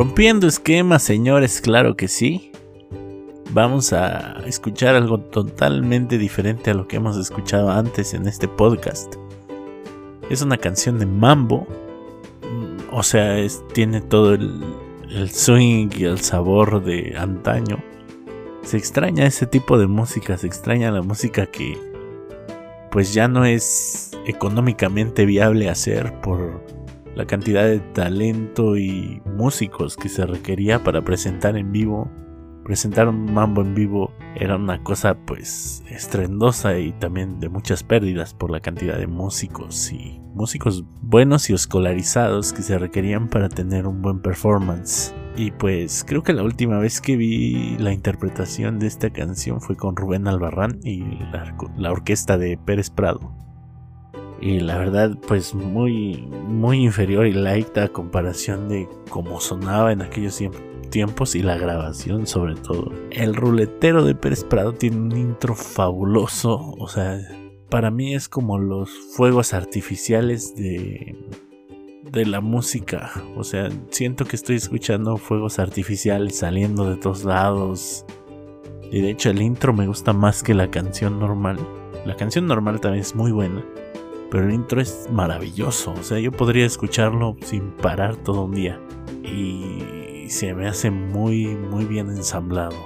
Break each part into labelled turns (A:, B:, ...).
A: Rompiendo esquemas, señores, claro que sí. Vamos a escuchar algo totalmente diferente a lo que hemos escuchado antes en este podcast. Es una canción de mambo. Mm, o sea, tiene todo el, el swing y el sabor de antaño. Se extraña ese tipo de música, se extraña la música que pues ya no es económicamente viable hacer por la cantidad de talento y músicos que se requería para presentar en vivo. Presentar un mambo en vivo era una cosa pues estrendosa y también de muchas pérdidas por la cantidad de músicos y músicos buenos y escolarizados que se requerían para tener un buen performance. Y pues creo que la última vez que vi la interpretación de esta canción fue con Rubén Albarrán y la, la orquesta de Pérez Prado y la verdad pues muy muy inferior y light a comparación de cómo sonaba en aquellos tiempos y la grabación sobre todo. El ruletero de Pérez Prado tiene un intro fabuloso, o sea, para mí es como los fuegos artificiales de de la música, o sea, siento que estoy escuchando fuegos artificiales saliendo de todos lados. Y de hecho el intro me gusta más que la canción normal. La canción normal también es muy buena pero el intro es maravilloso. O sea, yo podría escucharlo sin parar todo un día. Y se me hace muy, muy bien ensamblado.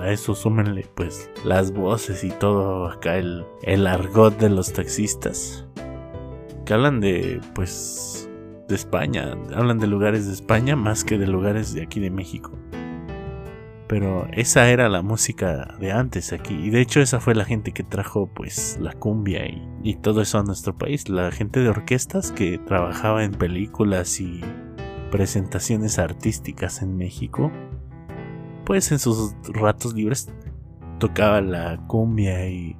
A: A eso súmenle pues las voces y todo acá el, el argot de los taxistas. Que hablan de pues de España. Hablan de lugares de España más que de lugares de aquí de México. Pero esa era la música de antes aquí. Y de hecho esa fue la gente que trajo pues la cumbia y, todo eso a nuestro país. La gente de orquestas que trabajaba en películas y presentaciones artísticas en México. Pues en sus ratos libres tocaba la cumbia y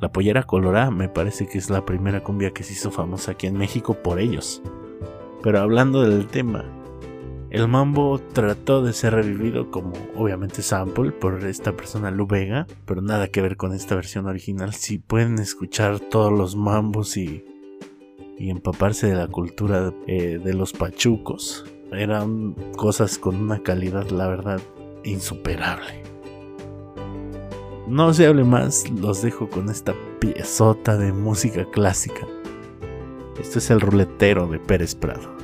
A: la pollera colorada. Me parece que es la primera cumbia que se hizo famosa aquí en México por ellos. Pero hablando del tema, el mambo trató de ser revivido como obviamente sample por esta persona Lu Vega, pero nada que ver con esta versión original. Si pueden escuchar todos los mambos y, y empaparse de la cultura eh, de los pachucos, eran cosas con una calidad, la verdad, insuperable. No se hable más, los dejo con esta piezota de música clásica. Esto es el ruletero de Pérez Prado.